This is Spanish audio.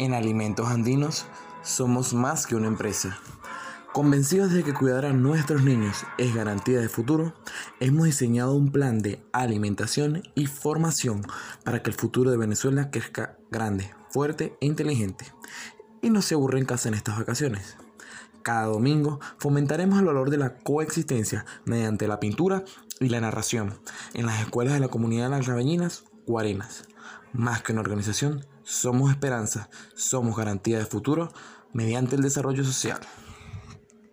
En Alimentos Andinos somos más que una empresa. Convencidos de que cuidar a nuestros niños es garantía de futuro, hemos diseñado un plan de alimentación y formación para que el futuro de Venezuela crezca grande, fuerte e inteligente y no se aburre en casa en estas vacaciones. Cada domingo fomentaremos el valor de la coexistencia mediante la pintura y la narración en las escuelas de la comunidad de las Rabeñinas o Arenas. Más que una organización, somos esperanza, somos garantía de futuro mediante el desarrollo social.